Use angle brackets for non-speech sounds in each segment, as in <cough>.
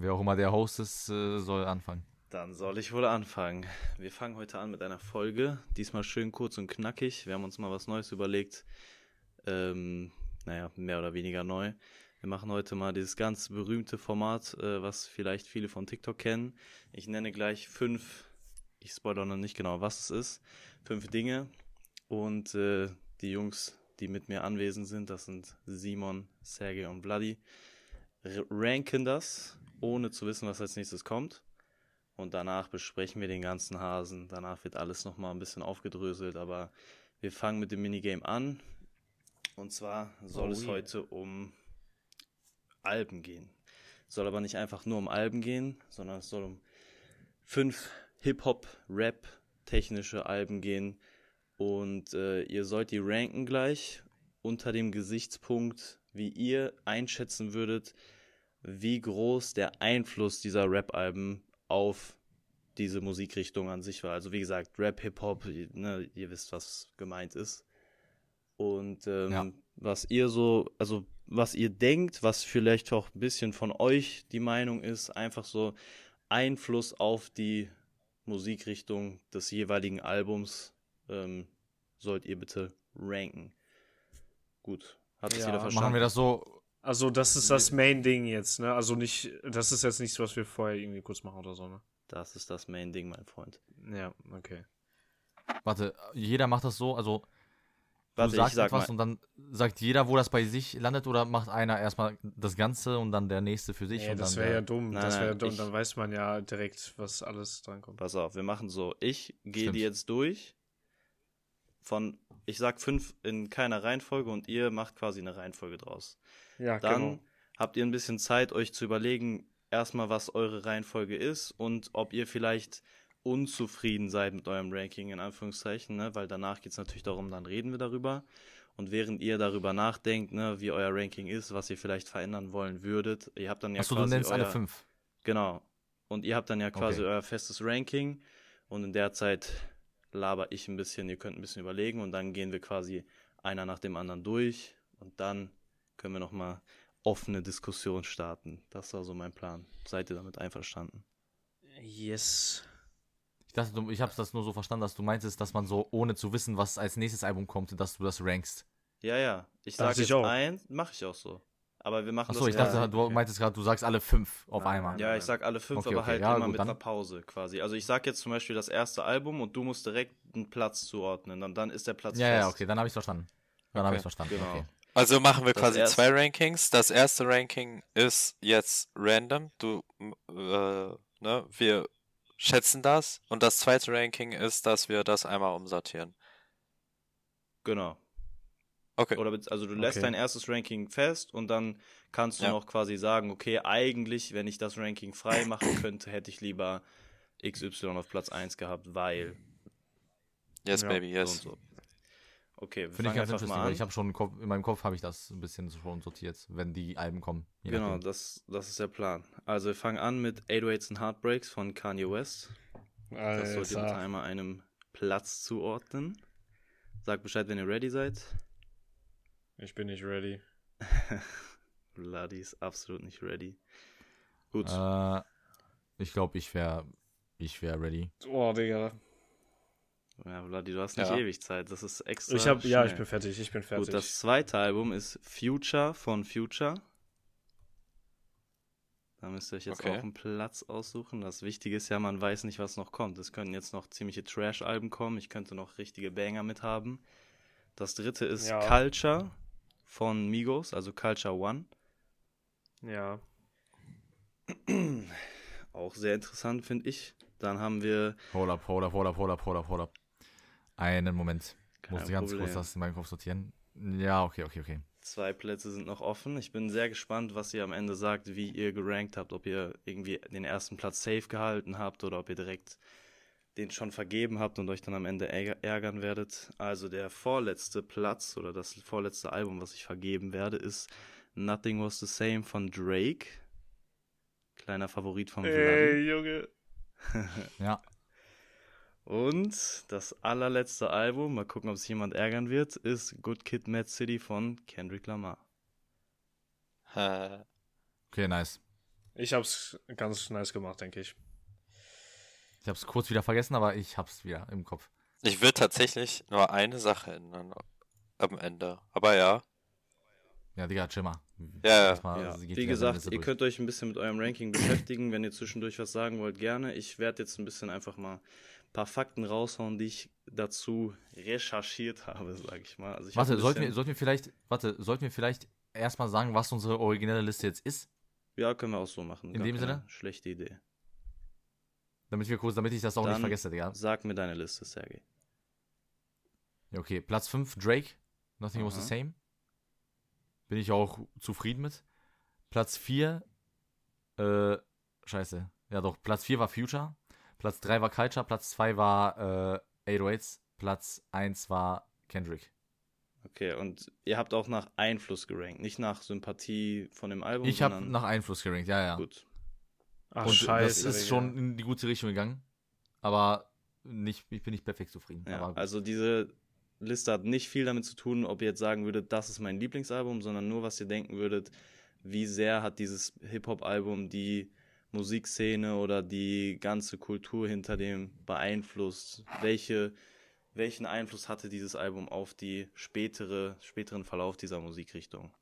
Wer auch immer der Host ist, äh, soll anfangen. Dann soll ich wohl anfangen. Wir fangen heute an mit einer Folge. Diesmal schön kurz und knackig. Wir haben uns mal was Neues überlegt. Ähm, naja, mehr oder weniger neu. Wir machen heute mal dieses ganz berühmte Format, äh, was vielleicht viele von TikTok kennen. Ich nenne gleich fünf, ich spoilere noch nicht genau, was es ist, fünf Dinge. Und äh, die Jungs, die mit mir anwesend sind, das sind Simon, Sergej und Vladi, ranken das ohne zu wissen, was als nächstes kommt. Und danach besprechen wir den ganzen Hasen. Danach wird alles nochmal ein bisschen aufgedröselt, aber wir fangen mit dem Minigame an. Und zwar soll oh, es yeah. heute um Alben gehen. Es soll aber nicht einfach nur um Alben gehen, sondern es soll um fünf Hip-Hop, Rap, technische Alben gehen. Und äh, ihr sollt die ranken gleich unter dem Gesichtspunkt, wie ihr einschätzen würdet, wie groß der Einfluss dieser Rap-Alben auf diese Musikrichtung an sich war. Also wie gesagt, Rap, Hip-Hop, ne, ihr wisst, was gemeint ist. Und ähm, ja. was ihr so, also was ihr denkt, was vielleicht auch ein bisschen von euch die Meinung ist, einfach so Einfluss auf die Musikrichtung des jeweiligen Albums ähm, sollt ihr bitte ranken. Gut, hat das ja, jeder verstanden? Machen wir das so also, das ist das Main-Ding jetzt, ne? Also nicht, das ist jetzt nichts, was wir vorher irgendwie kurz machen oder so, ne? Das ist das Main-Ding, mein Freund. Ja, okay. Warte, jeder macht das so, also Warte, du sagst sag etwas mal. und dann sagt jeder, wo das bei sich landet, oder macht einer erstmal das Ganze und dann der nächste für sich? Nee, das wäre ja dumm. Nein, das wäre dumm. Dann weiß man ja direkt, was alles drankommt. Pass auf, wir machen so. Ich gehe die jetzt durch von, ich sag fünf in keiner Reihenfolge und ihr macht quasi eine Reihenfolge draus. Ja, Dann genau. habt ihr ein bisschen Zeit, euch zu überlegen, erstmal, was eure Reihenfolge ist und ob ihr vielleicht unzufrieden seid mit eurem Ranking, in Anführungszeichen, ne? weil danach geht es natürlich darum, dann reden wir darüber. Und während ihr darüber nachdenkt, ne, wie euer Ranking ist, was ihr vielleicht verändern wollen würdet, ihr habt dann ja Achso, quasi. du nennst euer, alle fünf. Genau. Und ihr habt dann ja quasi okay. euer festes Ranking. Und in der Zeit laber ich ein bisschen, ihr könnt ein bisschen überlegen und dann gehen wir quasi einer nach dem anderen durch. Und dann können wir nochmal offene Diskussion starten. Das war so mein Plan. Seid ihr damit einverstanden? Yes. Ich dachte, ich habe das nur so verstanden, dass du meintest, dass man so ohne zu wissen, was als nächstes Album kommt, dass du das rankst. Ja, ja. Ich sage jetzt ein, mache ich auch so. Aber wir machen Achso, das ich dachte, okay. du meintest gerade, du sagst alle fünf auf nein, einmal. Ja, ich sag alle fünf, okay, aber okay. halt ja, immer gut, mit dann. einer Pause quasi. Also ich sag jetzt zum Beispiel das erste Album und du musst direkt einen Platz zuordnen. Und dann ist der Platz Ja, fest. ja, okay, dann habe ich verstanden. Dann habe ich verstanden. Genau. Also machen wir das quasi zwei Rankings. Das erste Ranking ist jetzt random. Du, äh, ne, wir schätzen das. Und das zweite Ranking ist, dass wir das einmal umsortieren. Genau. Okay. Oder also du lässt okay. dein erstes Ranking fest und dann kannst du ja. noch quasi sagen, okay, eigentlich, wenn ich das Ranking frei machen könnte, hätte ich lieber XY auf Platz 1 gehabt, weil. Yes, ja, baby, yes. So so. Okay, wir Finde ich ganz interessant, weil ich habe schon Kopf, in meinem Kopf habe ich das ein bisschen schon sortiert, wenn die Alben kommen. Genau, das, das ist der Plan. Also wir fangen an mit 808s and Heartbreaks von Kanye West. Alter. Das sollt ihr unter einmal einem Platz zuordnen. Sagt Bescheid, wenn ihr ready seid. Ich bin nicht ready. <laughs> Bloody ist absolut nicht ready. Gut. Äh, ich glaube, ich wäre ich wär ready. Oh, Digga. Ja, Vladi, du hast nicht ja. ewig Zeit. Das ist extra. Ich hab, ja, ich bin fertig. Ich bin fertig. Gut, das zweite Album ist Future von Future. Da müsst ihr euch jetzt okay. auch einen Platz aussuchen. Das Wichtige ist ja, man weiß nicht, was noch kommt. Es könnten jetzt noch ziemliche Trash-Alben kommen. Ich könnte noch richtige Banger mit haben. Das dritte ist ja. Culture von Migos, also Culture One. Ja. <clears throat> Auch sehr interessant, finde ich. Dann haben wir. Hold up, hold up, hold up, hold up, hold up, hold up. Einen Moment. Kein Muss ich ganz kurz das in meinem Kopf sortieren. Ja, okay, okay, okay. Zwei Plätze sind noch offen. Ich bin sehr gespannt, was ihr am Ende sagt, wie ihr gerankt habt, ob ihr irgendwie den ersten Platz safe gehalten habt oder ob ihr direkt den schon vergeben habt und euch dann am Ende ärgern werdet. Also der vorletzte Platz oder das vorletzte Album, was ich vergeben werde, ist Nothing Was the Same von Drake. Kleiner Favorit von Ey, Junge. ja. <laughs> Und das allerletzte Album, mal gucken, ob sich jemand ärgern wird, ist Good Kid, Mad City von Kendrick Lamar. okay, nice. Ich hab's ganz nice gemacht, denke ich. Ich hab's kurz wieder vergessen, aber ich hab's wieder im Kopf. Ich will tatsächlich nur eine Sache ändern am Ende. Aber ja. Ja, Digga, chill mal. Ja, ja. Wie gesagt, ihr könnt euch ein bisschen mit eurem Ranking beschäftigen. Wenn ihr zwischendurch was sagen wollt, gerne. Ich werde jetzt ein bisschen einfach mal paar Fakten raushauen, die ich dazu recherchiert habe, sag ich mal. Also ich warte, sollten wir, sollten wir vielleicht, warte, sollten wir vielleicht erstmal sagen, was unsere originelle Liste jetzt ist? Ja, können wir auch so machen. In Gar dem Sinne? Schlechte Idee. Damit wir kurz, damit ich das auch Dann nicht vergesse, Digga. Sag mir deine Liste, Sergej. Ja, okay. Platz 5, Drake. Nothing Aha. was the same. Bin ich auch zufrieden mit. Platz 4, äh, scheiße. Ja doch, Platz 4 war Future. Platz 3 war Culture. Platz 2 war äh, 808s. Platz 1 war Kendrick. Okay, und ihr habt auch nach Einfluss gerankt, nicht nach Sympathie von dem Album. Ich habe nach Einfluss gerankt, ja, ja. Gut. Ach, und scheiße, das ist schon in die gute Richtung gegangen. Aber nicht, ich bin nicht perfekt zufrieden. Ja, also diese Liste hat nicht viel damit zu tun, ob ihr jetzt sagen würdet, das ist mein Lieblingsalbum, sondern nur, was ihr denken würdet, wie sehr hat dieses Hip-Hop-Album die Musikszene oder die ganze Kultur hinter dem beeinflusst? Welche, welchen Einfluss hatte dieses Album auf die spätere, späteren Verlauf dieser Musikrichtung?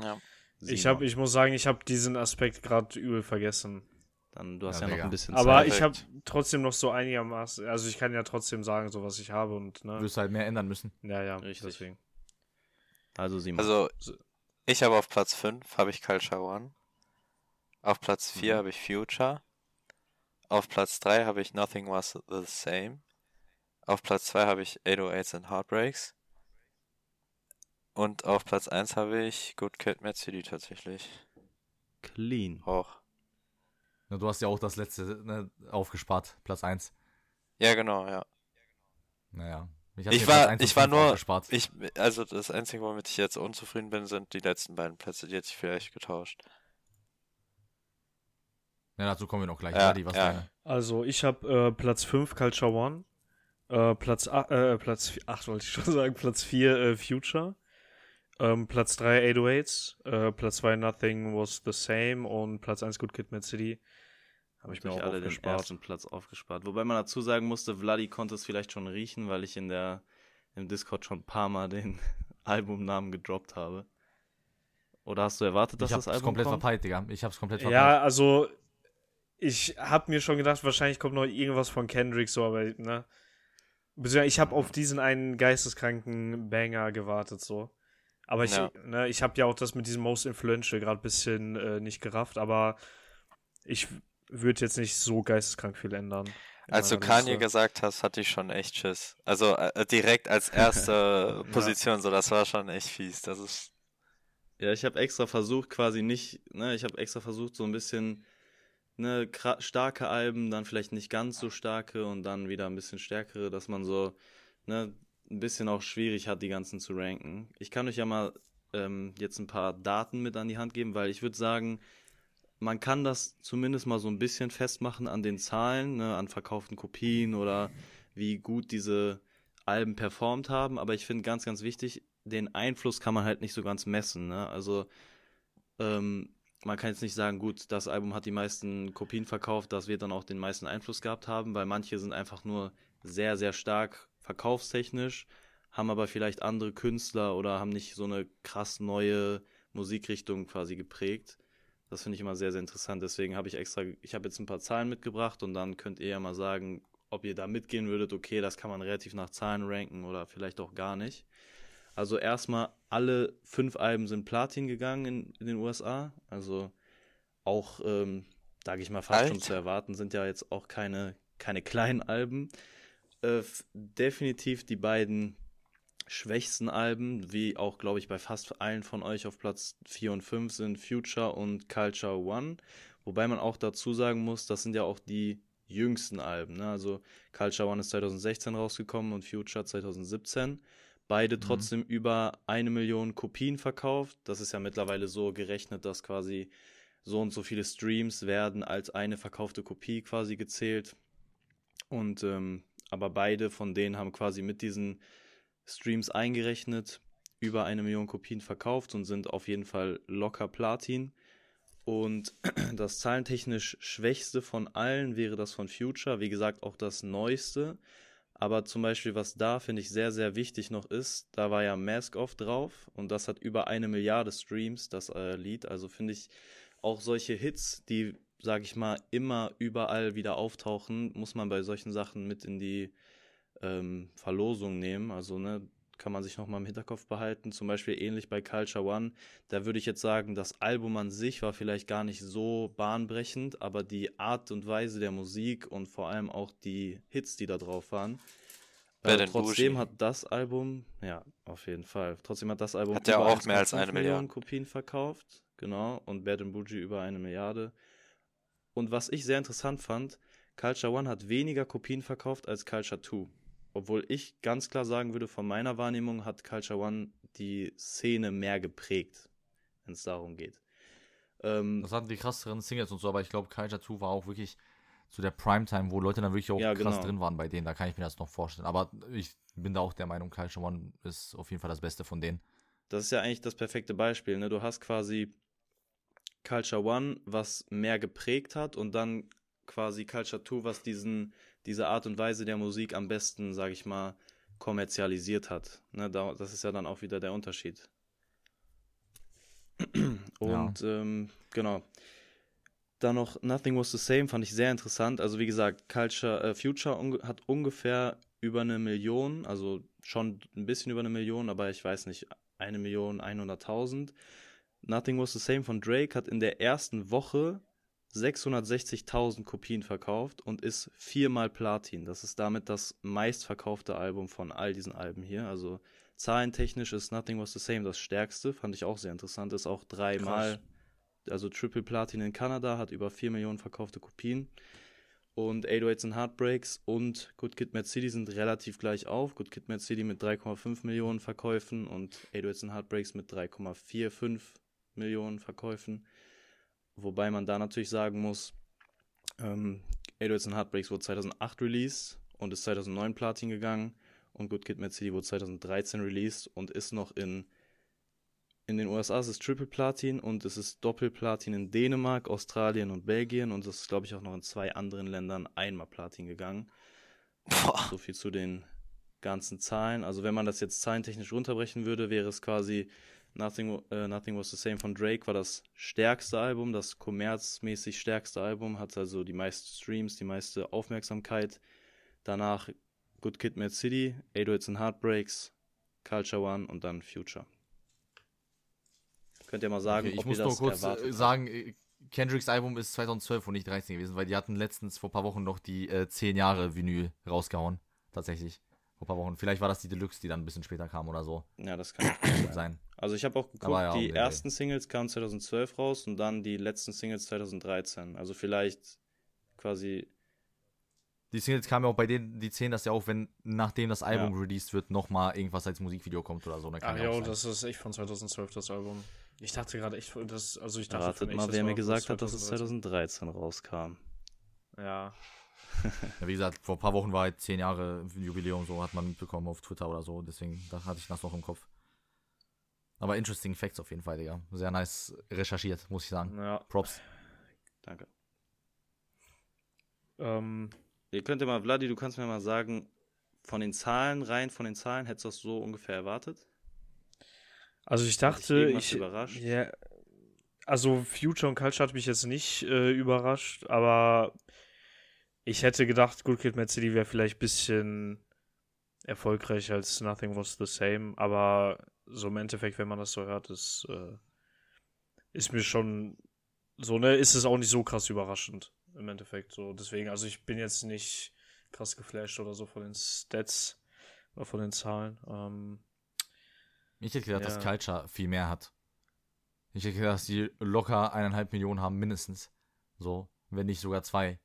Ja. Ich, hab, ich muss sagen, ich habe diesen Aspekt gerade übel vergessen. Dann, du hast ja, ja noch ein bisschen Zeit. Aber ich habe trotzdem noch so einigermaßen, also ich kann ja trotzdem sagen, so was ich habe und, ne. Du wirst halt mehr ändern müssen. Ja, ja, Richtig. deswegen. Also Simon. Also, ich habe auf Platz 5 habe ich One. Auf Platz 4 mhm. habe ich Future. Auf Platz 3 habe ich Nothing Was the Same. Auf Platz 2 habe ich 808s and Heartbreaks. Und auf Platz 1 habe ich Good Kid Mad City tatsächlich. Clean. Auch. Na, du hast ja auch das letzte ne, aufgespart, Platz 1. Ja, genau, ja. Naja. Ich, ich war, ich war nur, ich, also das Einzige, womit ich jetzt unzufrieden bin, sind die letzten beiden Plätze, die hätte ich vielleicht getauscht. Ja, dazu kommen wir noch gleich. Ja, Adi, was ja. Also, ich habe äh, Platz 5 Culture One, äh, Platz, äh, Platz 8 wollte ich schon <laughs> sagen, Platz 4 äh, Future, ähm, Platz 3 808s, äh, Platz 2 Nothing Was the Same und Platz 1 Good Kid Mad City. Habe ich mir auch alle aufgespart. den ersten Platz aufgespart. Wobei man dazu sagen musste, Vladi konnte es vielleicht schon riechen, weil ich in der im Discord schon ein paar Mal den <laughs> Albumnamen gedroppt habe. Oder hast du erwartet, dass ich das Album komplett kommt? verpeilt, Digga. Ich hab's komplett verpeilt. Ja, also ich habe mir schon gedacht, wahrscheinlich kommt noch irgendwas von Kendrick so, aber ne. Ich habe auf diesen einen geisteskranken Banger gewartet so. Aber ich, ja. ne, ich habe ja auch das mit diesem Most Influential gerade ein bisschen äh, nicht gerafft, aber ich würde jetzt nicht so geisteskrank viel ändern. Als du Kanye gesagt hast, hatte ich schon echt Schiss. Also äh, direkt als <laughs> erste Position, ja. so das war schon echt fies. Das ist. Ja, ich habe extra versucht, quasi nicht, ne, ich habe extra versucht, so ein bisschen ne, starke Alben, dann vielleicht nicht ganz so starke und dann wieder ein bisschen stärkere, dass man so, ne, ein bisschen auch schwierig hat, die ganzen zu ranken. Ich kann euch ja mal ähm, jetzt ein paar Daten mit an die Hand geben, weil ich würde sagen, man kann das zumindest mal so ein bisschen festmachen an den Zahlen, ne, an verkauften Kopien oder wie gut diese Alben performt haben. Aber ich finde ganz, ganz wichtig, den Einfluss kann man halt nicht so ganz messen. Ne? Also ähm, man kann jetzt nicht sagen, gut, das Album hat die meisten Kopien verkauft, das wird dann auch den meisten Einfluss gehabt haben, weil manche sind einfach nur sehr, sehr stark verkaufstechnisch, haben aber vielleicht andere Künstler oder haben nicht so eine krass neue Musikrichtung quasi geprägt. Das finde ich immer sehr, sehr interessant. Deswegen habe ich extra, ich habe jetzt ein paar Zahlen mitgebracht und dann könnt ihr ja mal sagen, ob ihr da mitgehen würdet. Okay, das kann man relativ nach Zahlen ranken oder vielleicht auch gar nicht. Also erstmal, alle fünf Alben sind Platin gegangen in, in den USA. Also auch, ähm, sage ich mal, fast Alt. schon zu erwarten, sind ja jetzt auch keine, keine kleinen Alben. Äh, definitiv die beiden schwächsten Alben, wie auch, glaube ich, bei fast allen von euch auf Platz 4 und 5 sind Future und Culture One. Wobei man auch dazu sagen muss, das sind ja auch die jüngsten Alben. Ne? Also Culture One ist 2016 rausgekommen und Future 2017. Beide mhm. trotzdem mhm. über eine Million Kopien verkauft. Das ist ja mittlerweile so gerechnet, dass quasi so und so viele Streams werden als eine verkaufte Kopie quasi gezählt. Und ähm, aber beide von denen haben quasi mit diesen Streams eingerechnet, über eine Million Kopien verkauft und sind auf jeden Fall locker Platin. Und <clears throat> das zahlentechnisch schwächste von allen wäre das von Future. Wie gesagt, auch das neueste. Aber zum Beispiel, was da finde ich sehr, sehr wichtig noch ist, da war ja Mask Off drauf und das hat über eine Milliarde Streams, das äh, Lied. Also finde ich auch solche Hits, die, sag ich mal, immer überall wieder auftauchen, muss man bei solchen Sachen mit in die ähm, Verlosung nehmen. Also, ne, kann man sich nochmal im Hinterkopf behalten. Zum Beispiel ähnlich bei Culture One. Da würde ich jetzt sagen, das Album an sich war vielleicht gar nicht so bahnbrechend, aber die Art und Weise der Musik und vor allem auch die Hits, die da drauf waren. Äh, trotzdem hat das Album, ja, auf jeden Fall. Trotzdem hat das Album hat ja auch mehr als eine Million Kopien verkauft. Genau. Und Bad and Bougie über eine Milliarde. Und was ich sehr interessant fand, Culture One hat weniger Kopien verkauft als Culture 2 obwohl ich ganz klar sagen würde, von meiner Wahrnehmung hat Culture One die Szene mehr geprägt, wenn es darum geht. Ähm, das hatten die krasseren Singles und so, aber ich glaube, Culture 2 war auch wirklich zu der Primetime, wo Leute dann wirklich auch ja, krass genau. drin waren bei denen. Da kann ich mir das noch vorstellen. Aber ich bin da auch der Meinung, Culture One ist auf jeden Fall das Beste von denen. Das ist ja eigentlich das perfekte Beispiel. Ne? Du hast quasi Culture One, was mehr geprägt hat, und dann quasi Culture 2, was diesen diese Art und Weise der Musik am besten, sage ich mal, kommerzialisiert hat. Ne, das ist ja dann auch wieder der Unterschied. <clears throat> Und ja. ähm, genau. Dann noch Nothing Was the Same fand ich sehr interessant. Also wie gesagt, Culture, äh, Future un hat ungefähr über eine Million, also schon ein bisschen über eine Million, aber ich weiß nicht, eine Million, 100.000. Nothing Was the Same von Drake hat in der ersten Woche 660.000 Kopien verkauft und ist viermal Platin. Das ist damit das meistverkaufte Album von all diesen Alben hier. Also zahlentechnisch ist Nothing Was the Same das stärkste, fand ich auch sehr interessant. Ist auch dreimal, also Triple Platin in Kanada, hat über 4 Millionen verkaufte Kopien. Und 808s and Heartbreaks und Good Kid Mad City sind relativ gleich auf. Good Kid Mad City mit 3,5 Millionen Verkäufen und 808s and Heartbreaks mit 3,45 Millionen Verkäufen. Wobei man da natürlich sagen muss, ähm, 808s and Heartbreaks wurde 2008 released und ist 2009 Platin gegangen und Good Kid Mad City wurde 2013 released und ist noch in in den USA ist es Triple Platin und es ist Doppelplatin in Dänemark, Australien und Belgien und es ist glaube ich auch noch in zwei anderen Ländern einmal Platin gegangen. Boah. So viel zu den ganzen Zahlen. Also wenn man das jetzt zahlentechnisch runterbrechen würde, wäre es quasi Nothing, uh, Nothing Was the Same von Drake war das stärkste Album, das kommerzmäßig stärkste Album, hatte also die meisten Streams, die meiste Aufmerksamkeit. Danach Good Kid, Mad City, 808s and Heartbreaks, Culture One und dann Future. Könnt ihr mal sagen, okay, ich ob muss ihr das nur kurz erwartet sagen, äh, Kendricks Album ist 2012 und nicht 13 gewesen, weil die hatten letztens vor ein paar Wochen noch die äh, 10 Jahre Vinyl rausgehauen. Tatsächlich vor ein paar Wochen. Vielleicht war das die Deluxe, die dann ein bisschen später kam oder so. Ja, das kann <coughs> sein. Also ich habe auch geguckt, ja, die ersten Singles kamen 2012 raus und dann die letzten Singles 2013. Also vielleicht quasi. Die Singles kamen ja auch bei denen, die zählen das ja auch, wenn nachdem das Album ja. released wird, nochmal irgendwas als Musikvideo kommt oder so. Ach ja, das ist echt von 2012 das Album. Ich dachte gerade echt, das, also ich dachte Ratet mal, wer mir gesagt hat, dass es 2013 rauskam. Ja, <laughs> ja, wie gesagt, vor ein paar Wochen war halt zehn Jahre Jubiläum, so hat man mitbekommen auf Twitter oder so, deswegen da hatte ich das noch im Kopf. Aber interesting Facts auf jeden Fall, Digga. Sehr nice recherchiert, muss ich sagen. Ja. Props. Danke. Ähm, Ihr könnt ja mal, Vladi, du kannst mir mal sagen, von den Zahlen, rein von den Zahlen, hättest du das so ungefähr erwartet? Also ich dachte, ich, überrascht? Ja, also Future und Culture hat mich jetzt nicht äh, überrascht, aber ich hätte gedacht, Good Kid Mad City wäre vielleicht ein bisschen erfolgreicher als Nothing Was the Same, aber so im Endeffekt, wenn man das so hört, ist, äh, ist mir schon so, ne, ist es auch nicht so krass überraschend im Endeffekt. So, deswegen, also ich bin jetzt nicht krass geflasht oder so von den Stats oder von den Zahlen. Ähm, ich hätte gedacht, ja. dass Culture viel mehr hat. Ich hätte gedacht, dass die locker eineinhalb Millionen haben, mindestens. So, wenn nicht sogar zwei.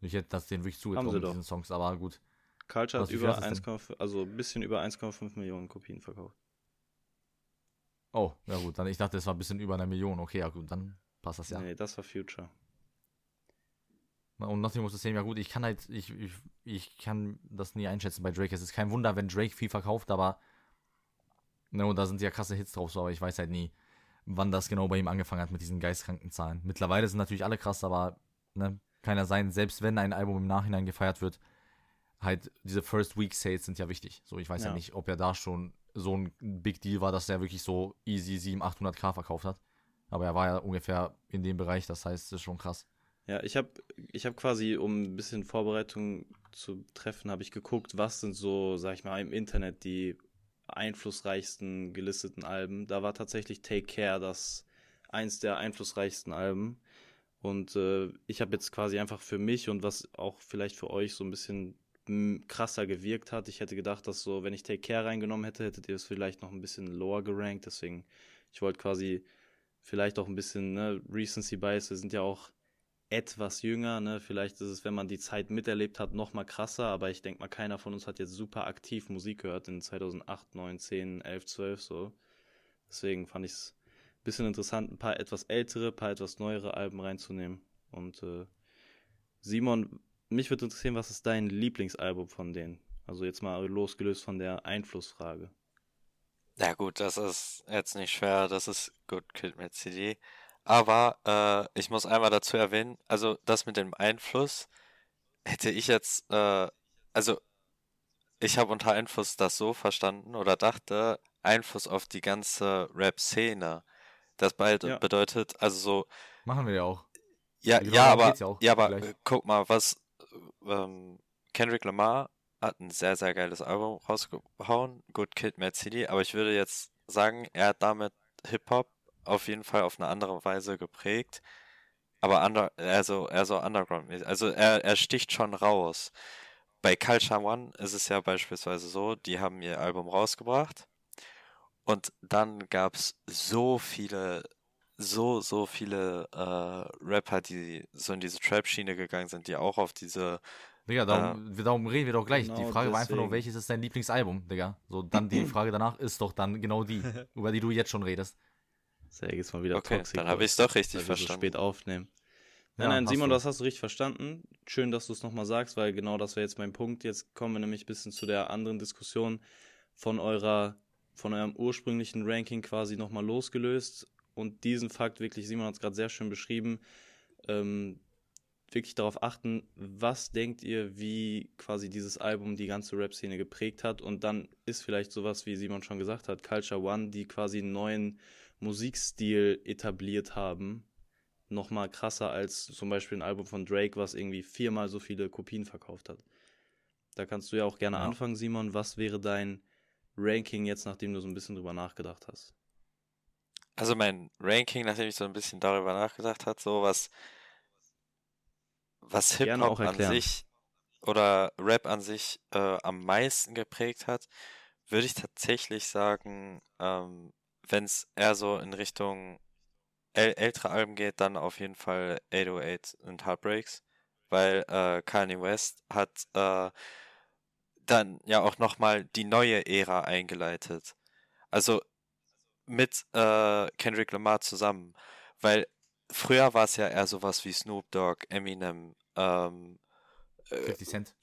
Ich hätte das denen wirklich zugetraut mit diesen Songs, aber gut. Culture hat über 1,5, also ein bisschen über 1,5 Millionen Kopien verkauft. Oh, ja gut, dann ich dachte, es war ein bisschen über eine Million. Okay, ja gut, dann passt das ja. Nee, das war Future. Und Nothing muss das sehen, ja gut, ich kann halt, ich, ich, ich kann das nie einschätzen bei Drake. Es ist kein Wunder, wenn Drake viel verkauft, aber ne, und da sind ja krasse Hits drauf, so, aber ich weiß halt nie. wann das genau bei ihm angefangen hat mit diesen geistkranken Zahlen. Mittlerweile sind natürlich alle krass, aber ne, kann ja sein, selbst wenn ein Album im Nachhinein gefeiert wird, halt diese First Week Sales sind ja wichtig. So, ich weiß ja, ja nicht, ob er da schon so ein Big Deal war, dass er wirklich so easy 700, 800k verkauft hat. Aber er war ja ungefähr in dem Bereich, das heißt, es ist schon krass. Ja, ich habe ich hab quasi, um ein bisschen Vorbereitung zu treffen, habe ich geguckt, was sind so, sag ich mal, im Internet die einflussreichsten gelisteten Alben. Da war tatsächlich Take Care das eins der einflussreichsten Alben. Und äh, ich habe jetzt quasi einfach für mich und was auch vielleicht für euch so ein bisschen krasser gewirkt hat. Ich hätte gedacht, dass so, wenn ich Take Care reingenommen hätte, hättet ihr es vielleicht noch ein bisschen lower gerankt. Deswegen, ich wollte quasi vielleicht auch ein bisschen ne, Recency Bias. Wir sind ja auch etwas jünger, ne? Vielleicht ist es, wenn man die Zeit miterlebt hat, noch mal krasser, aber ich denke mal, keiner von uns hat jetzt super aktiv Musik gehört in 2008, 9, 10, 11, 12 so. Deswegen fand ich es ein bisschen interessant, ein paar etwas ältere, ein paar etwas neuere Alben reinzunehmen. Und äh, Simon, mich würde interessieren, was ist dein Lieblingsalbum von denen? Also jetzt mal losgelöst von der Einflussfrage. Ja gut, das ist jetzt nicht schwer, das ist Good Kid mit CD. Aber äh, ich muss einmal dazu erwähnen, also das mit dem Einfluss hätte ich jetzt, äh, also ich habe unter Einfluss das so verstanden oder dachte, Einfluss auf die ganze Rap-Szene. Das beide ja. bedeutet, also so. Machen wir ja auch. Ja, ja, aber, ja, ja aber äh, guck mal, was ähm, Kendrick Lamar hat ein sehr, sehr geiles Album rausgehauen. Good Kid, Mad City. Aber ich würde jetzt sagen, er hat damit Hip-Hop auf jeden Fall auf eine andere Weise geprägt. Aber under, also, eher so underground. Also er, er sticht schon raus. Bei Culture One ist es ja beispielsweise so, die haben ihr Album rausgebracht. Und dann gab es so viele, so, so viele äh, Rapper, die so in diese Trap-Schiene gegangen sind, die auch auf diese Digga, darum, äh, darum reden wir doch gleich. Genau die Frage deswegen. war einfach nur, welches ist dein Lieblingsalbum, Digga? So, dann die <clears throat> Frage danach ist doch dann genau die, über die du jetzt schon redest. Sehr jetzt mal wieder okay, Toxic. Dann habe ich es doch richtig verstanden. so spät aufnehmen. Nein, ja, nein, Simon, du. das hast du richtig verstanden. Schön, dass du es nochmal sagst, weil genau das wäre jetzt mein Punkt. Jetzt kommen wir nämlich ein bisschen zu der anderen Diskussion von eurer, von eurem ursprünglichen Ranking quasi nochmal losgelöst. Und diesen Fakt wirklich, Simon hat es gerade sehr schön beschrieben, ähm, wirklich darauf achten, was denkt ihr, wie quasi dieses Album die ganze Rap-Szene geprägt hat. Und dann ist vielleicht sowas, wie Simon schon gesagt hat, Culture One, die quasi einen neuen Musikstil etabliert haben, nochmal krasser als zum Beispiel ein Album von Drake, was irgendwie viermal so viele Kopien verkauft hat. Da kannst du ja auch gerne ja. anfangen, Simon. Was wäre dein Ranking jetzt, nachdem du so ein bisschen drüber nachgedacht hast? Also mein Ranking, nachdem ich so ein bisschen darüber nachgedacht habe, so was was Hip-Hop an sich oder Rap an sich äh, am meisten geprägt hat, würde ich tatsächlich sagen, ähm, wenn es eher so in Richtung äl ältere Alben geht, dann auf jeden Fall 808 und Heartbreaks, weil äh, Kanye West hat äh, dann ja auch nochmal die neue Ära eingeleitet. Also mit äh, Kendrick Lamar zusammen, weil früher war es ja eher sowas wie Snoop Dogg, Eminem, ähm, 50 äh, Cent.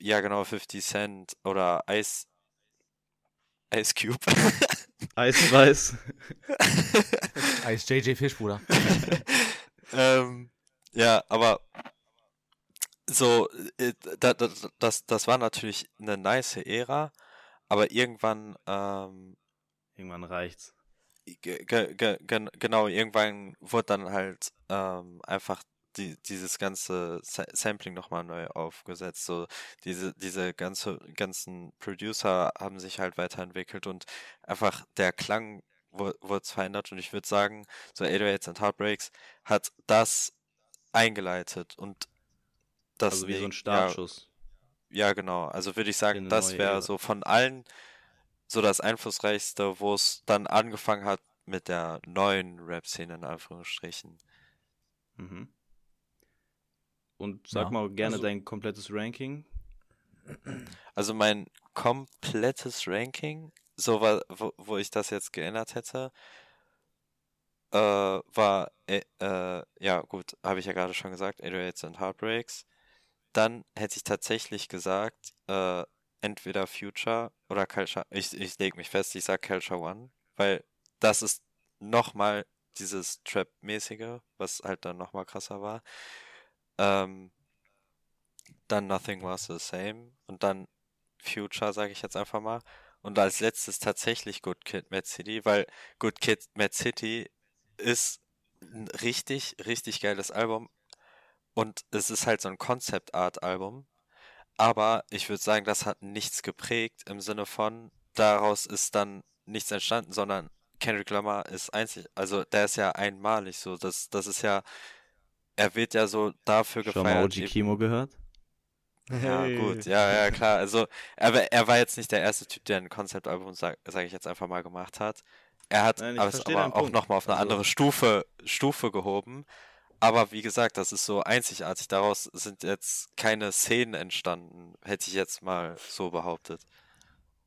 Ja, genau, 50 Cent oder Ice, Ice Cube. <laughs> Ice Weiß. <laughs> Ice JJ Fisch, Bruder. <laughs> ähm, ja, aber so, das, äh, das, das war natürlich eine nice Ära, aber irgendwann, ähm, irgendwann reicht's. Ge ge genau, irgendwann wurde dann halt ähm, einfach die, dieses ganze Sampling nochmal neu aufgesetzt. So diese, diese ganze, ganzen Producer haben sich halt weiterentwickelt und einfach der Klang wurde verändert und ich würde sagen, so 808s and Heartbreaks hat das eingeleitet und das also wie so ein Startschuss. Ja, ja genau. Also würde ich sagen, das wäre so von allen so das einflussreichste, wo es dann angefangen hat mit der neuen Rap-Szene in Anführungsstrichen. Mhm. Und sag ja, mal gerne also, dein komplettes Ranking. Also mein komplettes Ranking, so war, wo, wo ich das jetzt geändert hätte, äh, war, äh, äh, ja gut, habe ich ja gerade schon gesagt, 808s and Heartbreaks. Dann hätte ich tatsächlich gesagt, äh, entweder Future oder Culture. Ich, ich lege mich fest, ich sag Culture One, weil das ist nochmal dieses Trap-mäßige, was halt dann nochmal krasser war. Ähm, dann Nothing Was the Same und dann Future, sage ich jetzt einfach mal. Und als letztes tatsächlich Good Kid, Mad City, weil Good Kid, Mad City ist ein richtig, richtig geiles Album. Und es ist halt so ein Concept Art Album. Aber ich würde sagen, das hat nichts geprägt im Sinne von, daraus ist dann nichts entstanden, sondern Kendrick Lamar ist einzig, also der ist ja einmalig so, das, das ist ja, er wird ja so dafür Schon gefeiert. Schon mal OG Kimo gehört? Ja, hey. gut, ja, ja, klar. Also, aber er war jetzt nicht der erste Typ, der ein Konzeptalbum, sage sag ich jetzt einfach mal, gemacht hat. Er hat Nein, aber es aber auch nochmal auf eine also. andere Stufe, Stufe gehoben. Aber wie gesagt, das ist so einzigartig. Daraus sind jetzt keine Szenen entstanden, hätte ich jetzt mal so behauptet.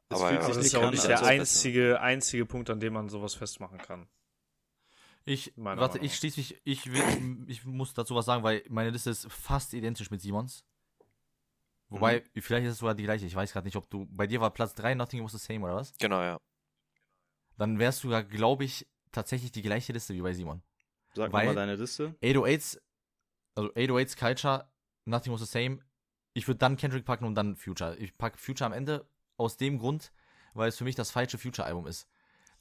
Das aber ja, das ist ja auch nicht der einzige, einzige Punkt, an dem man sowas festmachen kann. Ich, warte, ich schließe mich, ich, will, ich muss dazu was sagen, weil meine Liste ist fast identisch mit Simons. Wobei, mhm. vielleicht ist es sogar die gleiche. Ich weiß gerade nicht, ob du. Bei dir war Platz 3 Nottingham was the same, oder was? Genau, ja. Dann wärst du ja, glaube ich, tatsächlich die gleiche Liste wie bei Simon. Sag Weil mal deine Liste. 808s, also 808s, Culture, Nothing was the same. Ich würde dann Kendrick packen und dann Future. Ich packe Future am Ende aus dem Grund, weil es für mich das falsche Future-Album ist.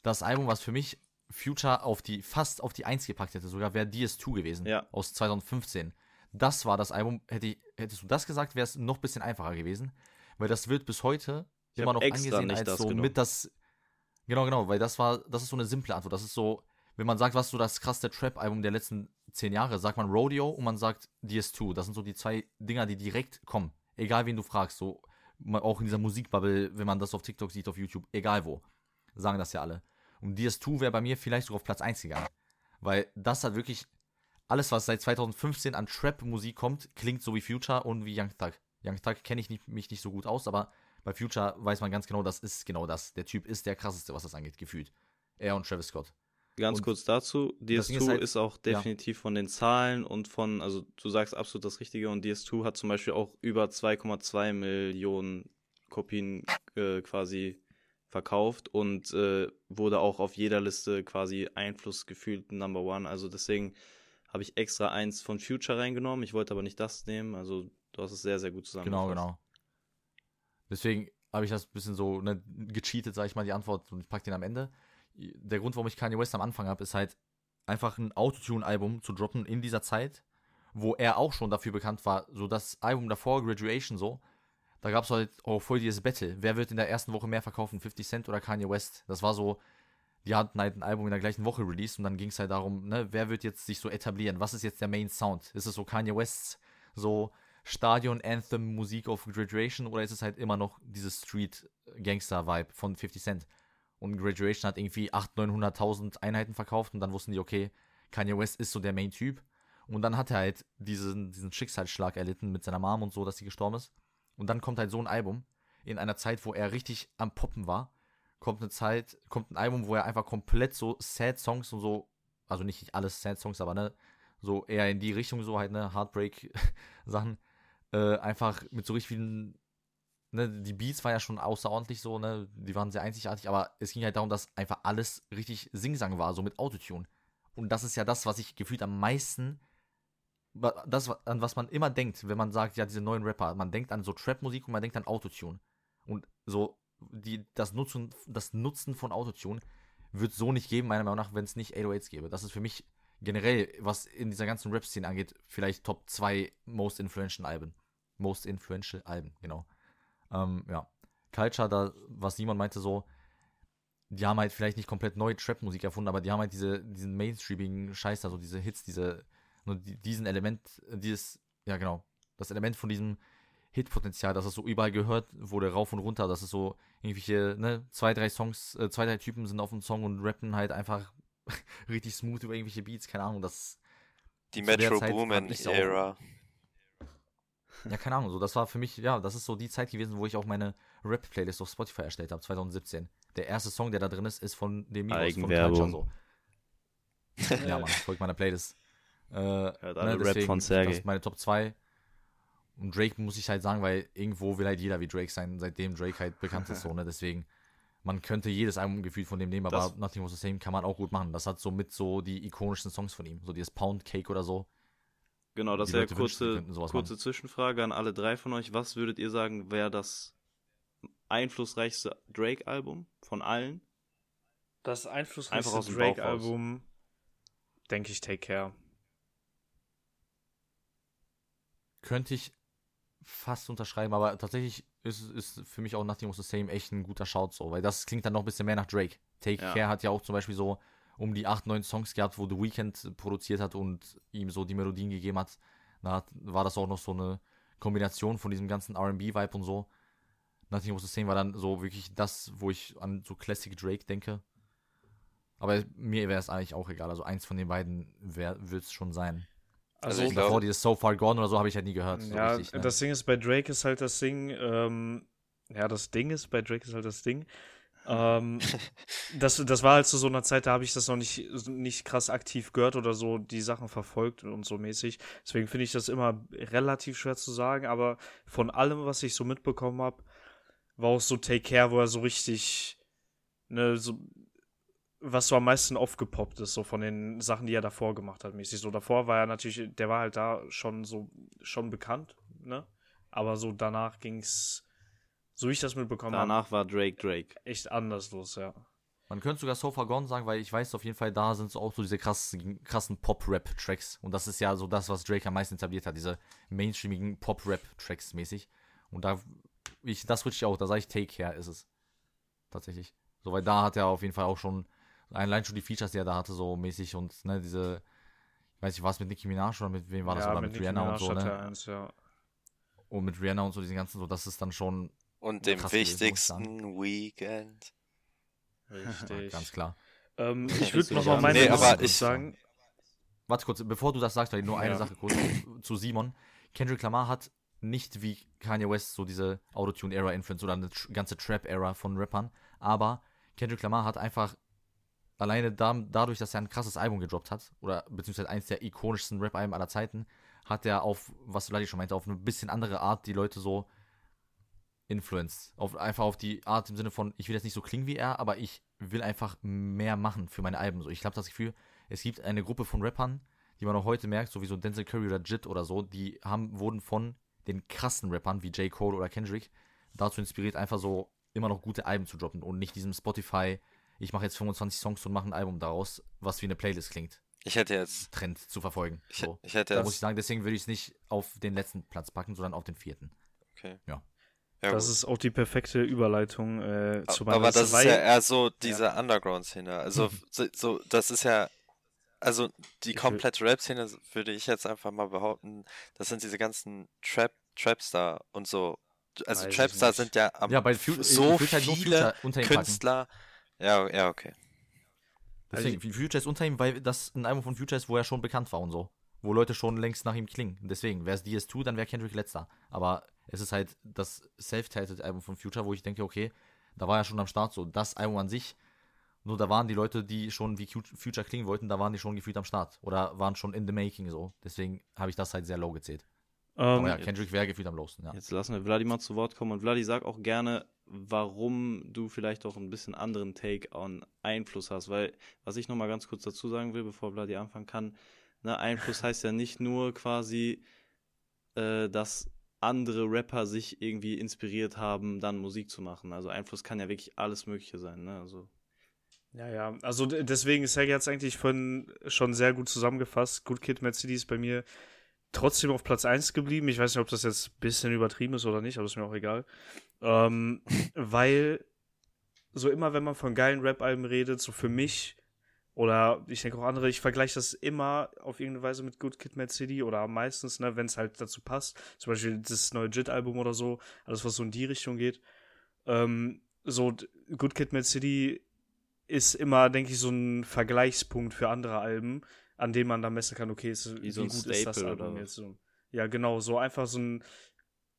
Das Album, was für mich Future auf die, fast auf die 1 gepackt hätte, sogar wäre DS2 gewesen. Ja. Aus 2015 das war das Album. Hätte ich, hättest du das gesagt, wäre es noch ein bisschen einfacher gewesen. Weil das wird bis heute ich immer noch angesehen als so genommen. mit das. Genau, genau, weil das war, das ist so eine simple Antwort. Das ist so, wenn man sagt, was so das krasse Trap-Album der letzten zehn Jahre, sagt man Rodeo und man sagt DS2. Das sind so die zwei Dinger, die direkt kommen. Egal wen du fragst, so auch in dieser Musikbubble, wenn man das auf TikTok sieht, auf YouTube, egal wo, sagen das ja alle. Und DS2 wäre bei mir vielleicht sogar auf Platz 1 gegangen. Weil das hat wirklich alles, was seit 2015 an Trap-Musik kommt, klingt so wie Future und wie Young Thug. Young Thug kenne ich nicht, mich nicht so gut aus, aber bei Future weiß man ganz genau, das ist genau das. Der Typ ist der krasseste, was das angeht, gefühlt. Er und Travis Scott. Ganz und kurz dazu, DS2 ist, halt, ist, auch definitiv ja. von den Zahlen und von, also du sagst absolut das Richtige und DS2 hat zum Beispiel auch über 2,2 Millionen Kopien äh, quasi verkauft und äh, wurde auch auf jeder Liste quasi Einfluss gefühlt Number One. Also deswegen habe ich extra eins von Future reingenommen. Ich wollte aber nicht das nehmen. Also du hast es sehr, sehr gut zusammengefasst. Genau, genau. Deswegen habe ich das ein bisschen so ne, gecheatet, sage ich mal, die Antwort und ich packe den am Ende. Der Grund, warum ich Kanye West am Anfang habe, ist halt einfach ein Autotune-Album zu droppen in dieser Zeit, wo er auch schon dafür bekannt war. So das Album davor, Graduation, so, da gab es halt auch voll dieses Battle. Wer wird in der ersten Woche mehr verkaufen, 50 Cent oder Kanye West? Das war so, die hatten halt ein Album in der gleichen Woche released und dann ging es halt darum, ne, wer wird jetzt sich so etablieren? Was ist jetzt der Main Sound? Ist es so Kanye West's so Stadion-Anthem Musik auf Graduation oder ist es halt immer noch dieses Street-Gangster-Vibe von 50 Cent? Und Graduation hat irgendwie 800.000, 900.000 Einheiten verkauft und dann wussten die, okay, Kanye West ist so der Main-Typ. Und dann hat er halt diesen, diesen Schicksalsschlag erlitten mit seiner Mom und so, dass sie gestorben ist. Und dann kommt halt so ein Album in einer Zeit, wo er richtig am Poppen war kommt eine Zeit, kommt ein Album, wo er einfach komplett so Sad Songs und so, also nicht alles Sad Songs, aber ne, so eher in die Richtung so halt, ne, Heartbreak Sachen, äh, einfach mit so richtig vielen, ne, die Beats war ja schon außerordentlich so, ne, die waren sehr einzigartig, aber es ging halt darum, dass einfach alles richtig Singsang war, so mit Autotune. Und das ist ja das, was ich gefühlt am meisten, das, an was man immer denkt, wenn man sagt, ja, diese neuen Rapper, man denkt an so Trap-Musik und man denkt an Autotune. Und so die, das, Nutzen, das Nutzen von Autotune wird so nicht geben, meiner Meinung nach, wenn es nicht 808s gäbe. Das ist für mich generell, was in dieser ganzen Rap-Szene angeht, vielleicht Top 2 Most Influential Alben. Most Influential Alben, genau. Ähm, ja. Culture, da, was Simon meinte, so, die haben halt vielleicht nicht komplett neue Trap-Musik erfunden, aber die haben halt diese, diesen mainstreamigen Scheiß, also diese Hits, diese, nur diesen Element, dieses, ja genau, das Element von diesem Hitpotenzial, dass es so überall gehört wurde, rauf und runter, dass es so irgendwelche, ne, zwei, drei Songs, äh, zwei, drei Typen sind auf dem Song und rappen halt einfach <laughs> richtig smooth über irgendwelche Beats, keine Ahnung, das. Die Metro Boomin Era. Ja, keine Ahnung, so, das war für mich, ja, das ist so die Zeit gewesen, wo ich auch meine Rap-Playlist auf Spotify erstellt habe, 2017. Der erste Song, der da drin ist, ist von dem Migos von Culture, so. ja, man, folgt meiner Playlist. Äh, Hört alle ne, Rap von Sergei. Das ist meine Top 2. Und Drake muss ich halt sagen, weil irgendwo will halt jeder wie Drake sein, seitdem Drake halt bekannt ist, so, ne? Deswegen man könnte jedes Album gefühlt von dem nehmen, aber das, Nothing Was the Same kann man auch gut machen. Das hat so mit so die ikonischen Songs von ihm, so dieses Pound Cake oder so. Genau, das wäre kurze, kurze Zwischenfrage an alle drei von euch. Was würdet ihr sagen, wäre das einflussreichste Drake-Album von allen? Das einflussreichste Drake-Album, denke ich, Take Care. Könnte ich fast unterschreiben, aber tatsächlich ist, ist für mich auch Nothing Was the Same echt ein guter Shout so, weil das klingt dann noch ein bisschen mehr nach Drake. Take ja. Care hat ja auch zum Beispiel so um die 8, 9 Songs gehabt, wo The Weeknd produziert hat und ihm so die Melodien gegeben hat. Da war das auch noch so eine Kombination von diesem ganzen RB-Vibe und so. Nothing Was the Same war dann so wirklich das, wo ich an so Classic Drake denke. Aber mir wäre es eigentlich auch egal. Also eins von den beiden wird es schon sein. Also, also davor dieses So Far Gone oder so habe ich halt nie gehört. So ja, richtig, ne? das Ding ist bei Drake ist halt das Ding, ähm, ja, das Ding ist, bei Drake ist halt das Ding. Ähm, <laughs> das, das war halt zu so einer Zeit, da habe ich das noch nicht, nicht krass aktiv gehört oder so die Sachen verfolgt und so mäßig. Deswegen finde ich das immer relativ schwer zu sagen, aber von allem, was ich so mitbekommen habe, war auch so Take Care, wo er so richtig, ne, so was so am meisten aufgepoppt ist, so von den Sachen, die er davor gemacht hat, mäßig. So davor war er natürlich, der war halt da schon so, schon bekannt, ne? Aber so danach ging's, so wie ich das mitbekommen habe. Danach war Drake Drake. Echt anders los, ja. Man könnte sogar So Far Gone sagen, weil ich weiß auf jeden Fall, da sind so auch so diese krassen, krassen Pop-Rap-Tracks. Und das ist ja so das, was Drake am meisten etabliert hat, diese mainstreamigen Pop-Rap-Tracks mäßig. Und da, ich, das switch ich auch, da sage ich Take Care ist es. Tatsächlich. So, weil da hat er auf jeden Fall auch schon Allein schon die Features, die er da hatte, so mäßig und ne, diese, ich weiß nicht, war es mit Nicki Minaj oder mit wem war das? Ja, oder mit, mit Rihanna Minaj und so, ne? Eins, ja. Und mit Rihanna und so, diesen ganzen, so, das ist dann schon. Und dem wichtigsten Weekend. Richtig. Ja, <laughs> ganz klar. Ähm, <laughs> ich würde nochmal meine nee, aber ich sagen. Warte kurz, bevor du das sagst, nur eine ja. Sache kurz zu Simon. Kendrick Lamar hat nicht wie Kanye West so diese Autotune-Era-Influence oder eine ganze Trap-Era von Rappern, aber Kendrick Lamar hat einfach alleine da, dadurch, dass er ein krasses Album gedroppt hat, oder beziehungsweise eins der ikonischsten Rap-Alben aller Zeiten, hat er auf, was Vladi schon meinte, auf eine bisschen andere Art die Leute so influenced. Auf, einfach auf die Art im Sinne von, ich will jetzt nicht so klingen wie er, aber ich will einfach mehr machen für meine Alben. So, ich habe das Gefühl, es gibt eine Gruppe von Rappern, die man auch heute merkt, so wie so Denzel Curry oder Jit oder so, die haben, wurden von den krassen Rappern wie J. Cole oder Kendrick dazu inspiriert, einfach so immer noch gute Alben zu droppen und nicht diesem Spotify ich mache jetzt 25 Songs und mache ein Album daraus, was wie eine Playlist klingt. Ich hätte jetzt. Trend zu verfolgen. Ich, so. ich hätte Da muss ich sagen, deswegen würde ich es nicht auf den letzten Platz packen, sondern auf den vierten. Okay. Ja. Ja das gut. ist auch die perfekte Überleitung äh, zu meiner Aber das ist ja eher so diese ja. Underground-Szene. Also, so, so, das ist ja. Also, die komplette Rap-Szene würde ich jetzt einfach mal behaupten, das sind diese ganzen Trap, Trapstar und so. Also, Trapstar sind ja am ja, bei Fu so halt viele Künstler. Ja, ja, okay. Deswegen, also, Future ist unter ihm, weil das ein Album von Future ist, wo er schon bekannt war und so. Wo Leute schon längst nach ihm klingen. Deswegen, wäre es DS2, dann wäre Kendrick letzter. Aber es ist halt das self-titled Album von Future, wo ich denke, okay, da war er schon am Start so. Das Album an sich, nur da waren die Leute, die schon wie Future klingen wollten, da waren die schon gefühlt am Start. Oder waren schon in the making so. Deswegen habe ich das halt sehr low gezählt. Um, Aber ja, Kendrick wäre gefühlt am lowsten, ja. Jetzt lassen wir Vladimir zu Wort kommen und Vladi sag auch gerne, warum du vielleicht auch ein bisschen anderen Take on Einfluss hast. Weil, was ich nochmal ganz kurz dazu sagen will, bevor Vladi anfangen kann, ne, Einfluss heißt ja nicht nur quasi, äh, dass andere Rapper sich irgendwie inspiriert haben, dann Musik zu machen. Also Einfluss kann ja wirklich alles Mögliche sein, ne? Also. Ja, ja, also deswegen ist er jetzt eigentlich von, schon sehr gut zusammengefasst. Good Kid, City ist bei mir trotzdem auf Platz 1 geblieben. Ich weiß nicht, ob das jetzt ein bisschen übertrieben ist oder nicht, aber ist mir auch egal. Ähm, <laughs> weil so immer, wenn man von geilen Rap-Alben redet, so für mich oder ich denke auch andere, ich vergleiche das immer auf irgendeine Weise mit Good Kid Mad City oder meistens, ne, wenn es halt dazu passt. Zum Beispiel das neue JIT-Album oder so, alles was so in die Richtung geht. Ähm, so Good Kid Mad City ist immer, denke ich, so ein Vergleichspunkt für andere Alben, an dem man dann messen kann, okay, ist, wie, so wie gut Staple ist das Album jetzt so. Ja, genau, so einfach so ein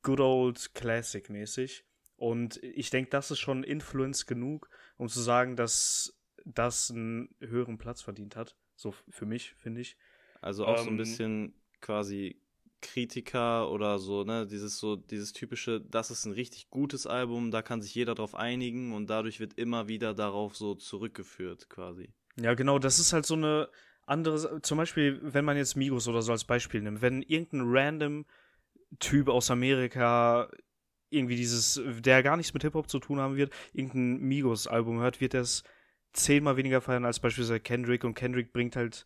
good old Classic mäßig. Und ich denke, das ist schon Influence genug, um zu sagen, dass das einen höheren Platz verdient hat. So für mich, finde ich. Also auch ähm, so ein ähm, bisschen quasi Kritiker oder so, ne, dieses so, dieses typische, das ist ein richtig gutes Album, da kann sich jeder drauf einigen und dadurch wird immer wieder darauf so zurückgeführt, quasi. Ja, genau, das ist halt so eine andere, zum Beispiel, wenn man jetzt Migos oder so als Beispiel nimmt, wenn irgendein random Typ aus Amerika irgendwie dieses, der gar nichts mit Hip-Hop zu tun haben wird, irgendein Migos-Album hört, wird das zehnmal weniger feiern als beispielsweise Kendrick und Kendrick bringt halt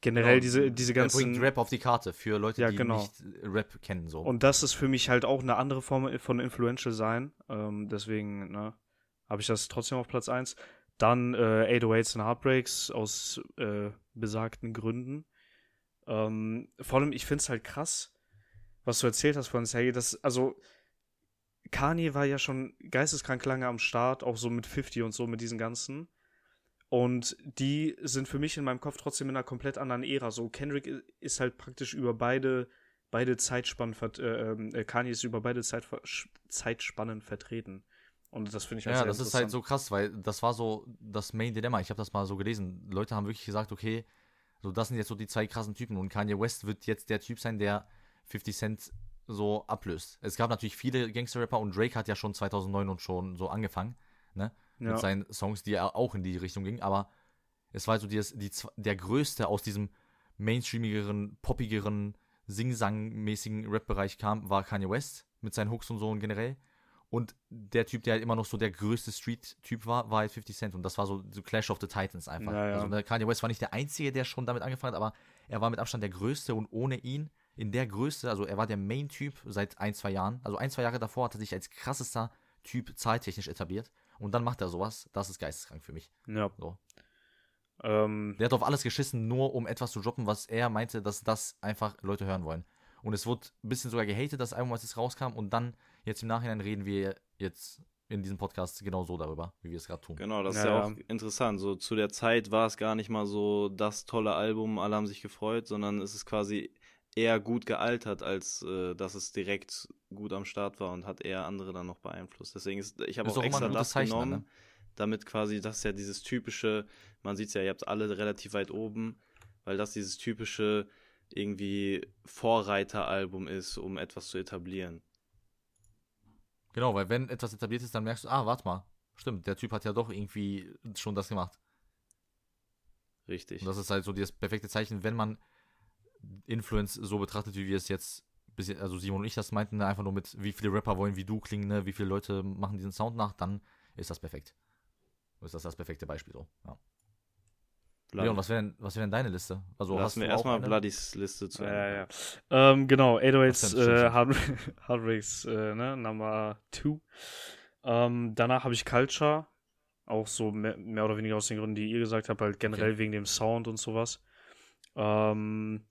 generell genau, diese, diese ganzen. Er bringt Rap auf die Karte für Leute, ja, die genau. nicht Rap kennen. So. Und das ist für mich halt auch eine andere Form von Influential sein. Ähm, deswegen ne, habe ich das trotzdem auf Platz 1. Dann äh, 808s and Heartbreaks aus äh, besagten Gründen. Ähm, vor allem, ich finde es halt krass, was du erzählt hast von Sergei, dass, also, Kanye war ja schon geisteskrank lange am Start, auch so mit 50 und so, mit diesen ganzen. Und die sind für mich in meinem Kopf trotzdem in einer komplett anderen Ära. So, Kendrick ist halt praktisch über beide, beide Zeitspannen, äh, ähm, äh, Kanye ist über beide Zeit, Zeitspannen vertreten. Und das finde ich halt Ja, das ist halt so krass, weil das war so das Main Dilemma. Ich habe das mal so gelesen. Leute haben wirklich gesagt, okay, so das sind jetzt so die zwei krassen Typen und Kanye West wird jetzt der Typ sein, der 50 Cent so ablöst. Es gab natürlich viele Gangster-Rapper und Drake hat ja schon 2009 und schon so angefangen, ne? Ja. mit seinen Songs, die ja auch in die Richtung gingen, aber es war so die, die, der größte aus diesem mainstreamigeren, poppigeren, Sing-Sang-mäßigen Rap-Bereich kam, war Kanye West mit seinen Hooks und so und generell. Und der Typ, der halt immer noch so der größte Street-Typ war, war halt 50 Cent. Und das war so, so Clash of the Titans einfach. Ja, ja. Also ne, Kanye West war nicht der Einzige, der schon damit angefangen hat, aber er war mit Abstand der Größte und ohne ihn in der Größe, also er war der Main-Typ seit ein, zwei Jahren. Also ein, zwei Jahre davor hat er sich als krassester Typ zahltechnisch etabliert. Und dann macht er sowas. Das ist geisteskrank für mich. Ja. So. Ähm, der hat auf alles geschissen, nur um etwas zu droppen, was er meinte, dass das einfach Leute hören wollen. Und es wurde ein bisschen sogar gehatet, das Album, als es rauskam. Und dann, jetzt im Nachhinein, reden wir jetzt in diesem Podcast genau so darüber, wie wir es gerade tun. Genau, das ja, ist ja, auch interessant. So zu der Zeit war es gar nicht mal so das tolle Album, alle haben sich gefreut, sondern es ist quasi eher gut gealtert, als äh, dass es direkt gut am Start war und hat eher andere dann noch beeinflusst. Deswegen ist, ich habe auch, auch extra das Zeichner, genommen, ne? damit quasi, das ist ja dieses typische, man sieht es ja, ihr habt alle relativ weit oben, weil das dieses typische irgendwie Vorreiteralbum ist, um etwas zu etablieren. Genau, weil wenn etwas etabliert ist, dann merkst du, ah, warte mal, stimmt, der Typ hat ja doch irgendwie schon das gemacht. Richtig. Und das ist halt so das perfekte Zeichen, wenn man Influence so betrachtet, wie wir es jetzt, also Simon und ich das meinten, ne, einfach nur mit, wie viele Rapper wollen wie du klingen, ne? wie viele Leute machen diesen Sound nach, dann ist das perfekt. Ist das das perfekte Beispiel so, ja. Leon, was wäre denn, wär denn deine Liste? Also Lassen wir erstmal Bloodys Liste zu Ja, ja, ja. Ähm, genau, 808s äh, Hard, Heartbreaks, <laughs> äh, ne, Nummer 2. Ähm, danach habe ich Culture, auch so mehr, mehr, oder weniger aus den Gründen, die ihr gesagt habt, halt generell okay. wegen dem Sound und sowas. Ähm,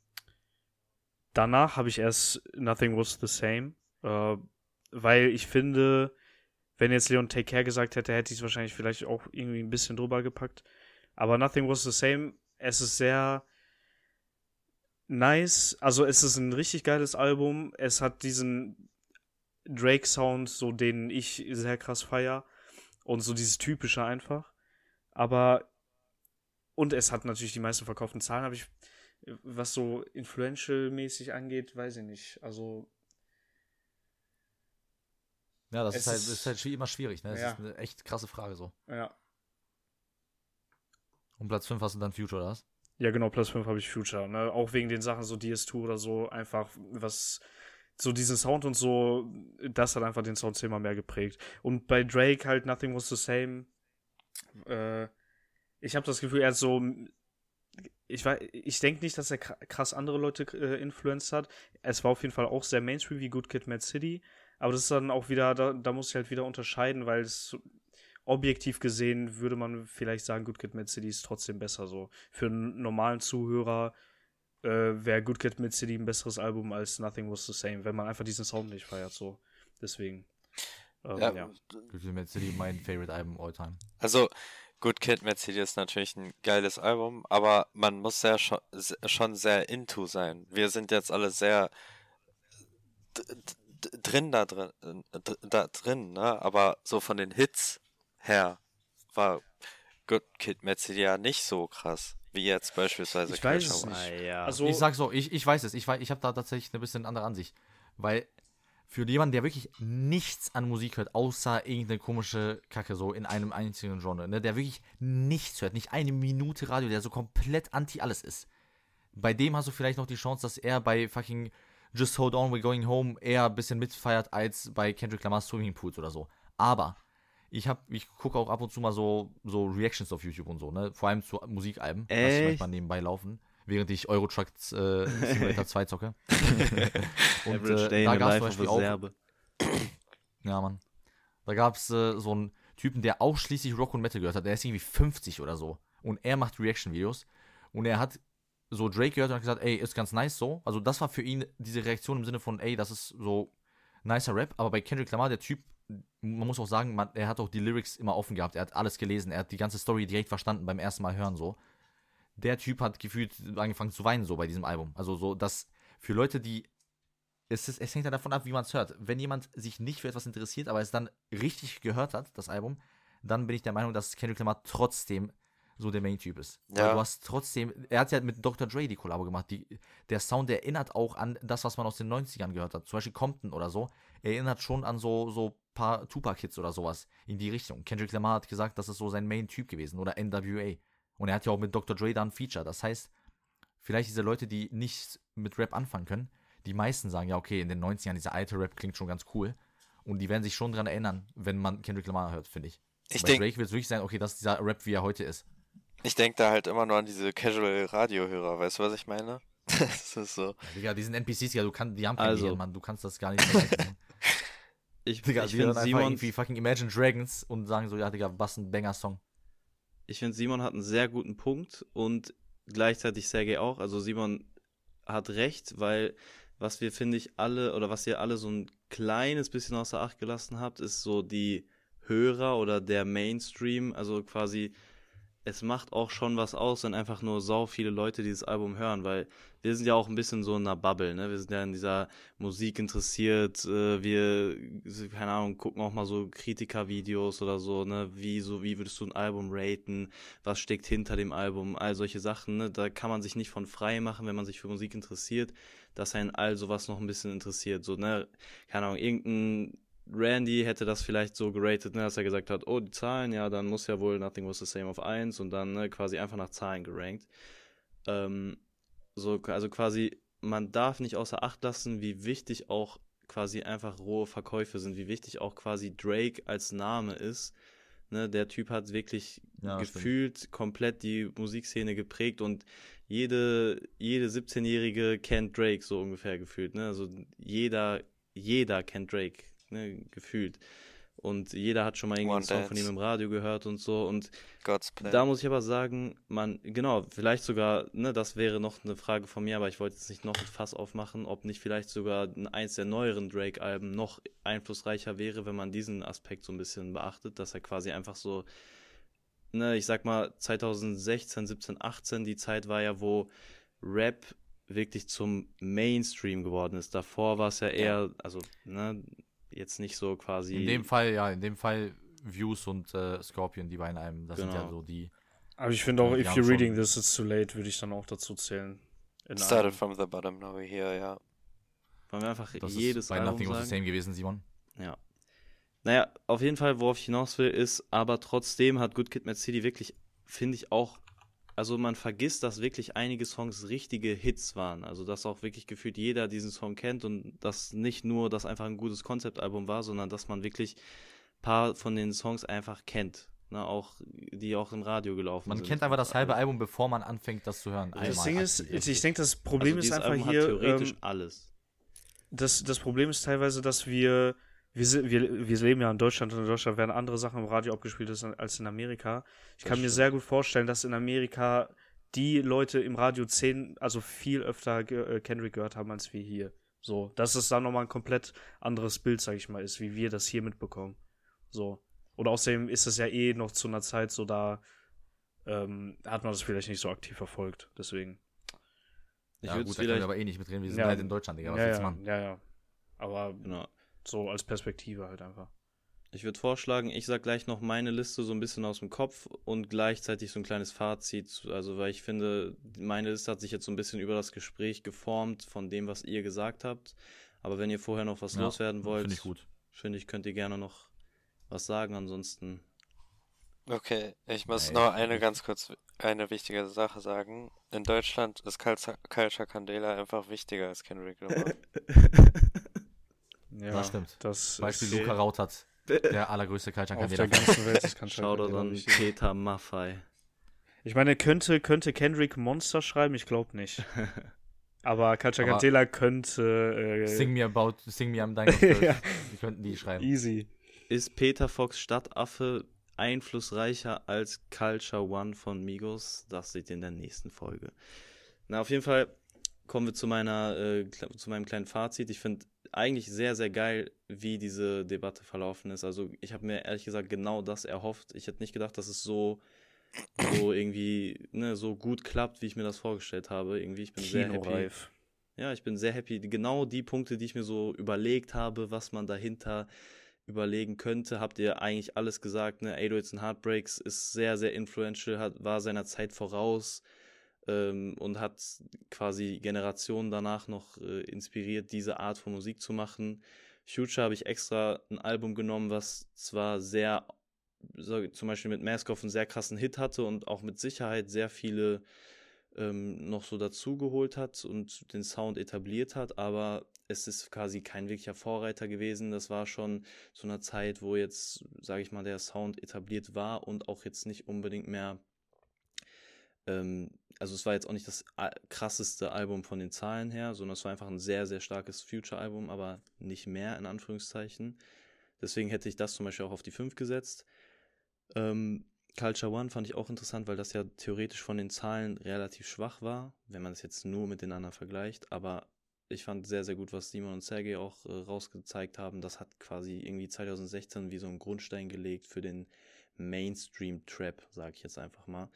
danach habe ich erst Nothing Was the Same, äh, weil ich finde, wenn jetzt Leon Take Care gesagt hätte, hätte ich es wahrscheinlich vielleicht auch irgendwie ein bisschen drüber gepackt. Aber Nothing Was the Same, es ist sehr nice. Also es ist ein richtig geiles Album. Es hat diesen Drake-Sound, so den ich sehr krass feier. Und so dieses typische einfach. Aber und es hat natürlich die meisten verkauften Zahlen, aber ich was so influential-mäßig angeht, weiß ich nicht. Also. Ja, das ist halt, ist halt immer schwierig, ne? Das ja. ist eine echt krasse Frage so. Ja. Und Platz 5 hast du dann Future, oder was? Ja, genau, Platz 5 habe ich Future. Ne? Auch wegen den Sachen so DS2 oder so, einfach was so diesen Sound und so, das hat einfach den Sound zehnmal mehr geprägt. Und bei Drake halt Nothing Was the Same. Äh, ich habe das Gefühl, er hat so ich, ich denke nicht, dass er krass andere Leute äh, influenced hat. Es war auf jeden Fall auch sehr Mainstream wie Good Kid, Mad City. Aber das ist dann auch wieder, da, da muss ich halt wieder unterscheiden, weil es objektiv gesehen würde man vielleicht sagen, Good Kid, Mad City ist trotzdem besser so. Für einen normalen Zuhörer äh, wäre Good Kid, Mad City ein besseres Album als Nothing Was the Same, wenn man einfach diesen Sound nicht feiert so. Deswegen. Ähm, ja. ja. Good Kid, Mad City, mein Favorite Album all time. Also, Good Kid Mercedes ist natürlich ein geiles Album, aber man muss ja schon, schon sehr into sein. Wir sind jetzt alle sehr drin da drin, da drin, ne? Aber so von den Hits her war Good Kid Mercedes ja nicht so krass. Wie jetzt beispielsweise Ich weiß es nicht. Ah, ja. Also, ich sag so, ich, ich weiß es. Ich, ich habe da tatsächlich eine bisschen andere Ansicht. Weil für jemanden, der wirklich nichts an Musik hört, außer irgendeine komische Kacke, so in einem einzigen Genre, ne, der wirklich nichts hört, nicht eine Minute Radio, der so komplett anti alles ist. Bei dem hast du vielleicht noch die Chance, dass er bei fucking Just Hold On, We're Going Home eher ein bisschen mitfeiert als bei Kendrick Lamar's Swimming Pools oder so. Aber ich hab, ich gucke auch ab und zu mal so, so Reactions auf YouTube und so, ne? Vor allem zu Musikalben. Ich Echt? manchmal nebenbei laufen, während ich Euro Truck äh, <laughs> Simulator 2 zocke. <laughs> und äh, da gab es zum Beispiel auch, Serbe. ja Mann, da gab es äh, so einen Typen, der ausschließlich Rock und Metal gehört hat, der ist irgendwie 50 oder so. Und er macht Reaction-Videos und er hat so Drake gehört und hat gesagt, ey, ist ganz nice so. Also das war für ihn diese Reaktion im Sinne von, ey, das ist so nicer Rap. Aber bei Kendrick Lamar, der Typ, man muss auch sagen, man, er hat auch die Lyrics immer offen gehabt. Er hat alles gelesen. Er hat die ganze Story direkt verstanden beim ersten Mal hören so. Der Typ hat gefühlt angefangen zu weinen so bei diesem Album. Also so, dass für Leute, die es, ist, es hängt ja davon ab, wie man es hört. Wenn jemand sich nicht für etwas interessiert, aber es dann richtig gehört hat, das Album, dann bin ich der Meinung, dass Kendrick Lamar trotzdem so der Main-Typ ist. Weil Ja. du hast trotzdem, er hat ja mit Dr. Dre die Kollabo gemacht. Die, der Sound der erinnert auch an das, was man aus den 90ern gehört hat. Zum Beispiel Compton oder so. Erinnert schon an so, so paar Tupac-Hits oder sowas in die Richtung. Kendrick Lamar hat gesagt, das ist so sein Main-Typ gewesen. Oder NWA. Und er hat ja auch mit Dr. Dre da ein Feature. Das heißt, vielleicht diese Leute, die nicht mit Rap anfangen können, die meisten sagen, ja, okay, in den 90ern, dieser alte Rap klingt schon ganz cool. Und die werden sich schon dran erinnern, wenn man Kendrick Lamar hört, finde ich. Ich Bei denk- Drake wird es wirklich sein, okay, das ist dieser Rap, wie er heute ist. Ich denke da halt immer nur an diese Casual-Radio-Hörer, weißt du, was ich meine? <laughs> Das ist so. Ja, Digga, die sind NPCs, ja, du kannst, die haben kein Also. Gehirn, Mann, du kannst das gar nicht vergleichen. Ich, <laughs> Digga, ich die finde, einfach Simon, irgendwie fucking Imagine Dragons und sagen so, ja, Digga, was ein Banger-Song. Ich finde, Simon hat einen sehr guten Punkt und gleichzeitig Sergei auch. Also Simon hat recht, weil was wir, finde ich, alle oder was ihr alle so ein kleines bisschen außer Acht gelassen habt, ist so die Hörer oder der Mainstream. Also quasi, es macht auch schon was aus, wenn einfach nur sau viele Leute dieses Album hören, weil wir sind ja auch ein bisschen so in einer Bubble, ne? Wir sind ja in dieser Musik interessiert, äh, wir, keine Ahnung, gucken auch mal so Kritikervideos oder so, ne? Wie, so, wie würdest du ein Album raten? Was steckt hinter dem Album? All solche Sachen, ne? Da kann man sich nicht von frei machen, wenn man sich für Musik interessiert, dass einen all sowas noch ein bisschen interessiert, so, ne? Keine Ahnung, irgendein Randy hätte das vielleicht so geratet, ne, dass er gesagt hat, oh, die Zahlen, ja, dann muss ja wohl Nothing Was the Same auf 1 und dann ne, quasi einfach nach Zahlen gerankt. Ähm, so, also quasi, man darf nicht außer Acht lassen, wie wichtig auch quasi einfach rohe Verkäufe sind, wie wichtig auch quasi Drake als Name ist. Ne, der Typ hat wirklich Ja, stimmt. gefühlt komplett die Musikszene geprägt und jede, jede 17-Jährige kennt Drake so ungefähr gefühlt. Ne? Also jeder, jeder kennt Drake, ne? gefühlt. Und jeder hat schon mal irgendwie einen Song von ihm im Radio gehört und so. Und da muss ich aber sagen, man, genau, vielleicht sogar, ne, das wäre noch eine Frage von mir, aber ich wollte jetzt nicht noch ein Fass aufmachen, ob nicht vielleicht sogar eins der neueren Drake-Alben noch einflussreicher wäre, wenn man diesen Aspekt so ein bisschen beachtet, dass er quasi einfach so, ne, ich sag mal, 2016, 17, 18, die Zeit war ja, wo Rap wirklich zum Mainstream geworden ist. Davor war es ja eher, also, ne, jetzt nicht so quasi. In dem Fall, ja, in dem Fall Views und äh, Scorpion, die beiden Alben, das sind ja Genau. so die. aber ich finde auch, die if you're reading this, it's too late, würde ich dann auch dazu zählen. In Started einem- from the bottom, now we're here, ja. wollen wir einfach Das jedes ist bei Album Nothing Was the Same gewesen, Simon. Ja. Naja, auf jeden Fall, worauf ich hinaus will, ist, aber trotzdem hat Good Kid, Mad City wirklich, finde ich auch, also man vergisst, dass wirklich einige Songs richtige Hits waren. Also, dass auch wirklich gefühlt jeder diesen Song kennt und dass nicht nur das einfach ein gutes Konzeptalbum war, sondern dass man wirklich ein paar von den Songs einfach kennt. Ne, auch, die auch im Radio gelaufen Man sind. kennt einfach das halbe Album, bevor man anfängt, das zu hören. Das Ding ist, ich denke, das Also Problem ist dieses einfach Album hier, Hat theoretisch ähm, alles. das, das Problem ist teilweise, dass wir, wir, wir, wir leben ja in Deutschland und in Deutschland werden andere Sachen im Radio abgespielt als in Amerika. Ich kann mir sehr gut vorstellen, dass in Amerika die Leute im Radio zehn, also viel öfter ge- äh, Kendrick gehört haben als wir hier. So, dass es dann nochmal ein komplett anderes Bild, sag ich mal, ist, wie wir das hier mitbekommen. So. Und außerdem ist es ja eh noch zu einer Zeit so, da ähm, hat man das vielleicht nicht so aktiv verfolgt. Deswegen. Ich ja, würde gut, es da können wir aber eh nicht mitreden. Wir sind Ja. halt in Deutschland, Digga. Was ja, willst du ja, machen? ja, ja. Aber genau. So als Perspektive halt einfach. Ich würde vorschlagen, ich sage gleich noch meine Liste so ein bisschen aus dem Kopf und gleichzeitig so ein kleines Fazit. Also, weil ich finde, meine Liste hat sich jetzt so ein bisschen über das Gespräch geformt von dem, was ihr gesagt habt. Aber wenn ihr vorher noch was ja, loswerden wollt, finde ich gut. Finde ich, könnt ihr gerne noch was sagen. Ansonsten. Okay, ich muss Nein. noch eine ganz kurz, eine wichtige Sache sagen. In Deutschland ist Culture Candela einfach wichtiger als Kendrick Lamar. <laughs> <laughs> ja, das stimmt. Das Beispiel Luca Rautert <laughs> der allergrößte Kaltschank-Kandidat. Auf der ganzen Welt ist Shoutout an Peter Maffei. Ich meine, könnte, könnte Kendrick Monster schreiben? Ich glaube nicht. <laughs> Aber Kalchakantela könnte. Äh, sing me about, sing me am dein <laughs> ja. Die könnten die schreiben. Easy. Ist Peter Fox Stadtaffe einflussreicher als Culture One von Migos? Das seht ihr in der nächsten Folge. Na, auf jeden Fall kommen wir zu meiner, äh, zu meinem kleinen Fazit. Ich finde eigentlich sehr, sehr geil, wie diese Debatte verlaufen ist. Also ich habe mir ehrlich gesagt genau das erhofft. Ich hätte nicht gedacht, dass es so, so irgendwie ne, so gut klappt, wie ich mir das vorgestellt habe. Irgendwie, ich bin sehr happy. Ja, ich bin sehr happy. Genau die Punkte, die ich mir so überlegt habe, was man dahinter überlegen könnte, habt ihr eigentlich alles gesagt. Ne? 808s and Heartbreaks ist sehr, sehr influential, hat, war seiner Zeit voraus ähm, und hat quasi Generationen danach noch äh, inspiriert, diese Art von Musik zu machen. Future habe ich extra ein Album genommen, was zwar sehr, so, zum Beispiel mit Maskoff einen sehr krassen Hit hatte und auch mit Sicherheit sehr viele ähm, noch so dazugeholt hat und den Sound etabliert hat, aber es ist quasi kein wirklicher Vorreiter gewesen. Das war schon zu einer Zeit, wo jetzt, sage ich mal, der Sound etabliert war und auch jetzt nicht unbedingt mehr ähm, also es war jetzt auch nicht das krasseste Album von den Zahlen her, sondern es war einfach ein sehr, sehr starkes Future-Album, aber nicht mehr in Anführungszeichen. Deswegen hätte ich das zum Beispiel auch auf die 5 gesetzt. Ähm, Culture One fand ich auch interessant, weil das ja theoretisch von den Zahlen relativ schwach war, wenn man es jetzt nur mit den anderen vergleicht. Aber ich fand sehr, sehr gut, was Simon und Sergei auch äh, rausgezeigt haben. Das hat quasi irgendwie 2016 wie so einen Grundstein gelegt für den Mainstream-Trap, sage ich jetzt einfach mal.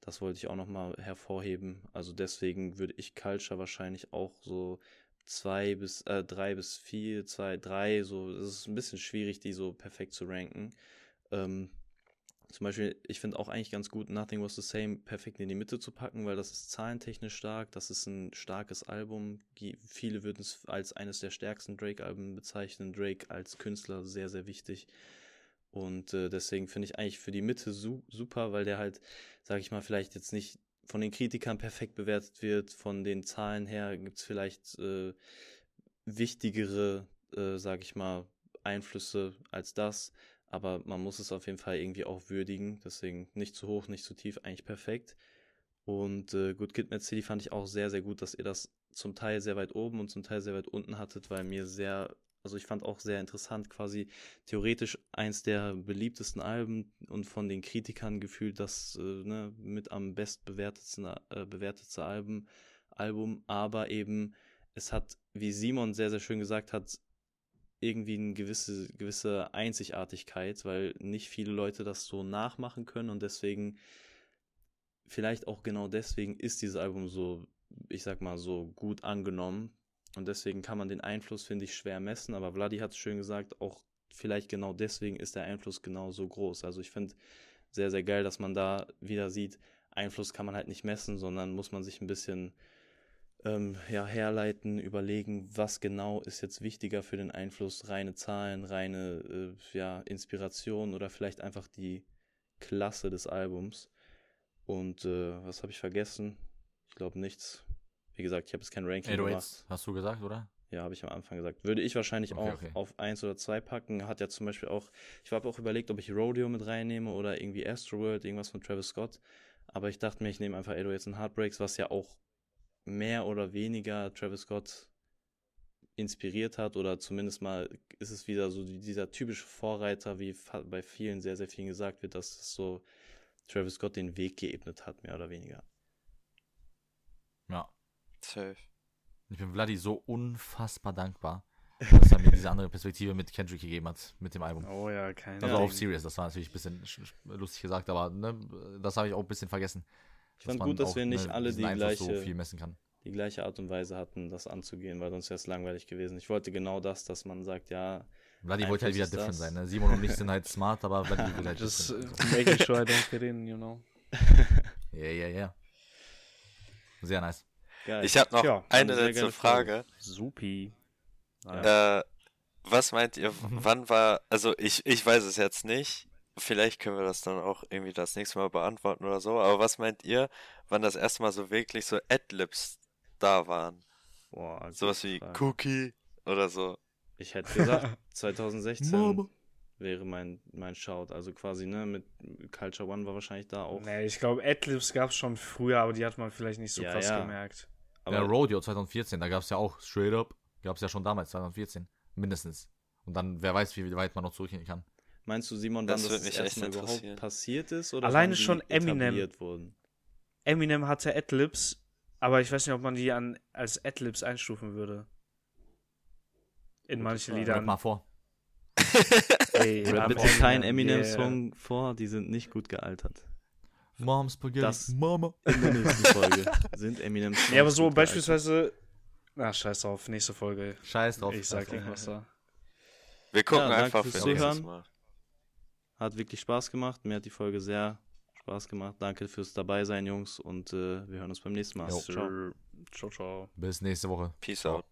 Das wollte ich auch nochmal hervorheben. Also deswegen würde ich Culture wahrscheinlich auch so zwei bis, äh, drei bis vier, zwei, drei, so, es ist ein bisschen schwierig, die so perfekt zu ranken. Ähm, zum Beispiel, ich finde auch eigentlich ganz gut, Nothing Was the Same perfekt in die Mitte zu packen, weil das ist zahlentechnisch stark, das ist ein starkes Album. Viele würden es als eines der stärksten Drake-Alben bezeichnen. Drake als Künstler sehr, sehr wichtig. Und äh, deswegen finde ich eigentlich für die Mitte su super, weil der halt, sage ich mal, vielleicht jetzt nicht von den Kritikern perfekt bewertet wird. Von den Zahlen her gibt es vielleicht äh, wichtigere, äh, sage ich mal, Einflüsse als das. Aber man muss es auf jeden Fall irgendwie auch würdigen. Deswegen nicht zu hoch, nicht zu tief, eigentlich perfekt. Und äh, Good Kid Mad City fand ich auch sehr, sehr gut, dass ihr das zum Teil sehr weit oben und zum Teil sehr weit unten hattet, weil mir sehr also ich fand auch sehr interessant, quasi theoretisch eins der beliebtesten Alben und von den Kritikern gefühlt das äh, ne, mit am bestbewertetsten äh, bewertetste Album, Album, aber eben es hat, wie Simon sehr, sehr schön gesagt hat, irgendwie eine gewisse, gewisse Einzigartigkeit, weil nicht viele Leute das so nachmachen können und deswegen, vielleicht auch genau deswegen ist dieses Album so, ich sag mal, so gut angenommen, und deswegen kann man den Einfluss, finde ich, schwer messen. Aber Vladi hat es schön gesagt, auch vielleicht genau deswegen ist der Einfluss genau so groß. Also ich finde sehr, sehr geil, dass man da wieder sieht, Einfluss kann man halt nicht messen, sondern muss man sich ein bisschen ähm, ja, herleiten, überlegen, was genau ist jetzt wichtiger für den Einfluss, reine Zahlen, reine äh, ja, Inspiration oder vielleicht einfach die Klasse des Albums. Und äh, was habe ich vergessen? Ich glaube nichts. Wie gesagt, ich habe jetzt kein Ranking 808s, gemacht. hast du gesagt, oder? Ja, habe ich am Anfang gesagt. Würde ich wahrscheinlich okay, auch okay. auf 1 oder 2 packen. Hat ja zum Beispiel auch, ich habe auch überlegt, ob ich Rodeo mit reinnehme oder irgendwie Astroworld, irgendwas von Travis Scott. Aber ich dachte mir, ich nehme einfach 808s und Heartbreaks, was ja auch mehr oder weniger Travis Scott inspiriert hat oder zumindest mal ist es wieder so dieser typische Vorreiter, wie bei vielen sehr, sehr vielen gesagt wird, dass es so Travis Scott den Weg geebnet hat, mehr oder weniger. Ja, Safe. Ich bin Vladi so unfassbar dankbar, dass er mir diese andere Perspektive mit Kendrick gegeben hat, mit dem Album. Oh ja, keine Also auf Serious, das war natürlich ein bisschen lustig gesagt, aber ne, das habe ich auch ein bisschen vergessen. Ich fand gut, dass wir nicht ne, alle die gleiche, so viel messen kann. die gleiche Art und Weise hatten, das anzugehen, weil sonst wäre es langweilig gewesen. Ich wollte genau das, dass man sagt, ja, Vladi wollte halt wieder different das. sein. Ne? <laughs> Simon und ich sind halt smart, aber Vladi <laughs> will halt Just <laughs> making sure I don't fit in, you know. Ja, ja, ja. Sehr nice. Geil. Ich habe noch Tja, eine letzte Frage. Supi. Ja. Äh, was meint ihr, wann war, also ich, ich weiß es jetzt nicht, vielleicht können wir das dann auch irgendwie das nächste Mal beantworten oder so, aber was meint ihr, wann das erste Mal so wirklich so Adlibs da waren? Boah, Sowas wie Frage. Cookie oder so. Ich hätte gesagt, <laughs> 2016 Mama. wäre mein, mein Shout. Also quasi, ne, mit Culture One war wahrscheinlich da auch. Nee, ich glaube, Adlibs gab es schon früher, aber die hat man vielleicht nicht so ja, krass ja. gemerkt. Aber ja, Rodeo 2014, da gab es ja auch Straight Up, gab es ja schon damals, 2014, mindestens. Und dann, wer weiß, wie weit man noch zurückgehen kann. Meinst du, Simon, das wann das, das erstmal überhaupt passiert ist? Oder Alleine schon Eminem. Wurden? Eminem hatte Adlibs, aber ich weiß nicht, ob man die an, als Adlibs einstufen würde. In manchen Liedern. mal vor. Ey, bitte kein Eminem-Song yeah. vor, die sind nicht gut gealtert. Mom Spaghetti. Das Mama. <laughs> In der nächsten Folge sind Eminem. Ja, aber so beispielsweise. Na, scheiß drauf, nächste Folge. Scheiß drauf. Ich sag irgendwas da. Wir gucken ja, einfach fürs Zuhören. Mal. Hat wirklich Spaß gemacht. Mir hat die Folge sehr Spaß gemacht. Danke fürs dabei sein, Jungs. Und äh, wir hören uns beim nächsten Mal. Ciao. Ciao, ciao. Bis nächste Woche. Peace out.